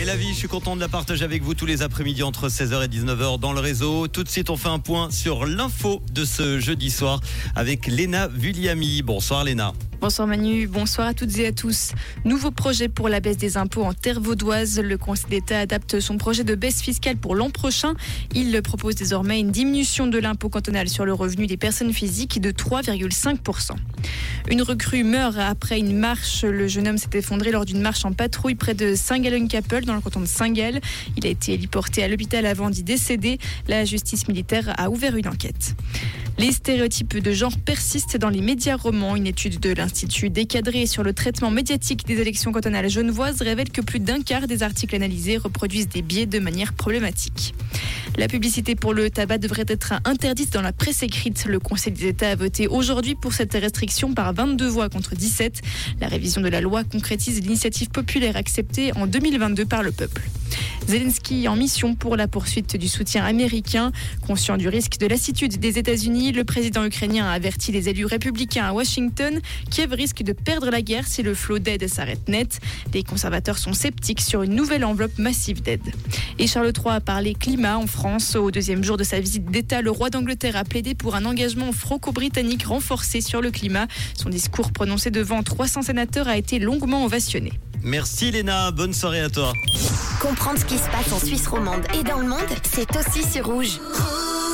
Et la vie, je suis content de la partager avec vous tous les après-midi entre 16h et 19h dans le réseau. Tout de suite, on fait un point sur l'info de ce jeudi soir avec Léna Vulliami. Bonsoir Léna. Bonsoir Manu, bonsoir à toutes et à tous. Nouveau projet pour la baisse des impôts en terre vaudoise. Le Conseil d'État adapte son projet de baisse fiscale pour l'an prochain. Il propose désormais une diminution de l'impôt cantonal sur le revenu des personnes physiques de 3,5%. Une recrue meurt après une marche. Le jeune homme s'est effondré lors d'une marche en patrouille près de Saint-Galen-Capel dans le canton de Saint-Gall. Il a été héliporté à l'hôpital avant d'y décéder. La justice militaire a ouvert une enquête. Les stéréotypes de genre persistent dans les médias romans. Une étude de l'Institut décadré sur le traitement médiatique des élections cantonales genevoises révèle que plus d'un quart des articles analysés reproduisent des biais de manière problématique. La publicité pour le tabac devrait être interdite dans la presse écrite. Le Conseil des États a voté aujourd'hui pour cette restriction par 22 voix contre 17. La révision de la loi concrétise l'initiative populaire acceptée en 2022 par le peuple. Zelensky en mission pour la poursuite du soutien américain. Conscient du risque de lassitude des États-Unis, le président ukrainien a averti les élus républicains à Washington. Kiev risque de perdre la guerre si le flot d'aide s'arrête net. Les conservateurs sont sceptiques sur une nouvelle enveloppe massive d'aide. Et Charles III a parlé climat en France. Au deuxième jour de sa visite d'État, le roi d'Angleterre a plaidé pour un engagement franco-britannique renforcé sur le climat. Son discours prononcé devant 300 sénateurs a été longuement ovationné. Merci Léna, bonne soirée à toi. Comprendre ce qui se passe en Suisse romande et dans le monde, c'est aussi sur rouge.